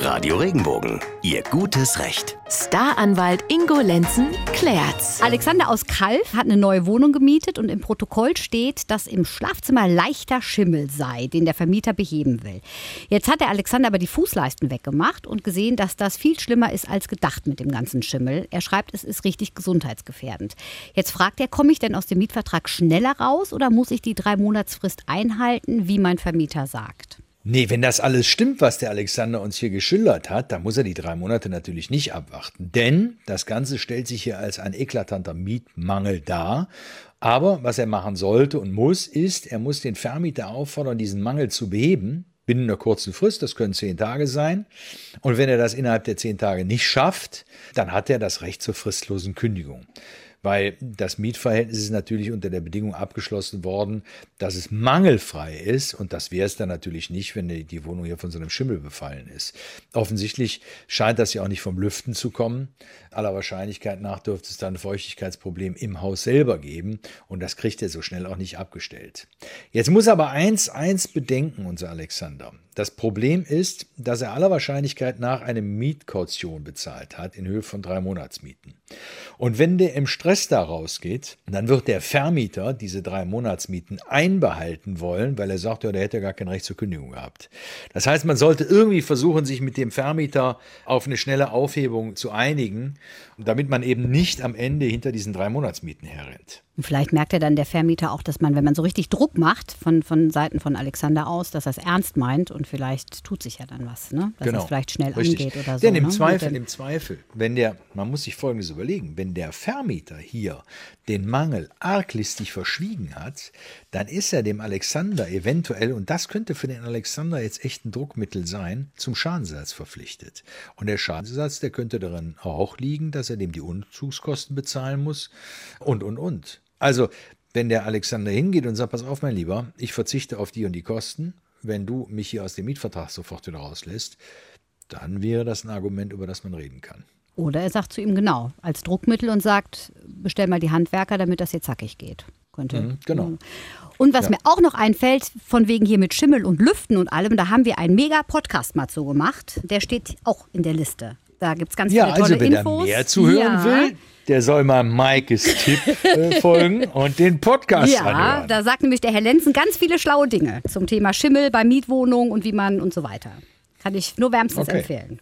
Radio Regenbogen, Ihr gutes Recht. Staranwalt Ingo Lenzen klärt's. Alexander aus Kalf hat eine neue Wohnung gemietet und im Protokoll steht, dass im Schlafzimmer leichter Schimmel sei, den der Vermieter beheben will. Jetzt hat der Alexander aber die Fußleisten weggemacht und gesehen, dass das viel schlimmer ist als gedacht mit dem ganzen Schimmel. Er schreibt, es ist richtig gesundheitsgefährdend. Jetzt fragt er, komme ich denn aus dem Mietvertrag schneller raus oder muss ich die drei Monatsfrist einhalten, wie mein Vermieter sagt? Nee, wenn das alles stimmt, was der Alexander uns hier geschildert hat, dann muss er die drei Monate natürlich nicht abwarten. Denn das Ganze stellt sich hier als ein eklatanter Mietmangel dar. Aber was er machen sollte und muss, ist, er muss den Vermieter auffordern, diesen Mangel zu beheben. Binnen einer kurzen Frist, das können zehn Tage sein. Und wenn er das innerhalb der zehn Tage nicht schafft, dann hat er das Recht zur fristlosen Kündigung weil das Mietverhältnis ist natürlich unter der Bedingung abgeschlossen worden, dass es mangelfrei ist und das wäre es dann natürlich nicht, wenn die Wohnung hier von so einem Schimmel befallen ist. Offensichtlich scheint das ja auch nicht vom Lüften zu kommen. Aller Wahrscheinlichkeit nach dürfte es dann ein Feuchtigkeitsproblem im Haus selber geben und das kriegt er so schnell auch nicht abgestellt. Jetzt muss aber eins, eins bedenken, unser Alexander. Das Problem ist, dass er aller Wahrscheinlichkeit nach eine Mietkaution bezahlt hat in Höhe von drei Monatsmieten. Und wenn der im Stress da rausgeht, dann wird der Vermieter diese drei Monatsmieten einbehalten wollen, weil er sagt, ja, der hätte gar kein Recht zur Kündigung gehabt. Das heißt, man sollte irgendwie versuchen, sich mit dem Vermieter auf eine schnelle Aufhebung zu einigen, damit man eben nicht am Ende hinter diesen drei Monatsmieten herrennt. Und vielleicht merkt er dann der Vermieter auch, dass man, wenn man so richtig Druck macht von, von Seiten von Alexander aus, dass er es ernst meint und vielleicht tut sich ja dann was, ne? dass genau. es vielleicht schnell richtig. angeht oder so. Denn im ne? Zweifel, im Zweifel, wenn der, man muss sich Folgendes überlegen, wenn der Vermieter hier den Mangel arglistig verschwiegen hat, dann ist er dem Alexander eventuell, und das könnte für den Alexander jetzt echt ein Druckmittel sein, zum Schadensersatz verpflichtet. Und der Schadensersatz, der könnte darin auch liegen, dass er dem die Umzugskosten bezahlen muss und, und, und. Also, wenn der Alexander hingeht und sagt, pass auf, mein Lieber, ich verzichte auf die und die Kosten, wenn du mich hier aus dem Mietvertrag sofort wieder rauslässt, dann wäre das ein Argument, über das man reden kann. Oder er sagt zu ihm genau, als Druckmittel und sagt, bestell mal die Handwerker, damit das hier zackig geht. Könnte. Mhm, genau. Und was ja. mir auch noch einfällt, von wegen hier mit Schimmel und Lüften und allem, da haben wir einen mega Podcast mal so gemacht. Der steht auch in der Liste. Da gibt es ganz ja, viele tolle also, wer Infos. Da mehr zuhören ja. will, der soll mal Maikes Tipp äh, folgen und den Podcast ja, anhören. Ja, da sagt nämlich der Herr Lenzen ganz viele schlaue Dinge zum Thema Schimmel bei Mietwohnungen und wie man und so weiter. Kann ich nur wärmstens okay. empfehlen.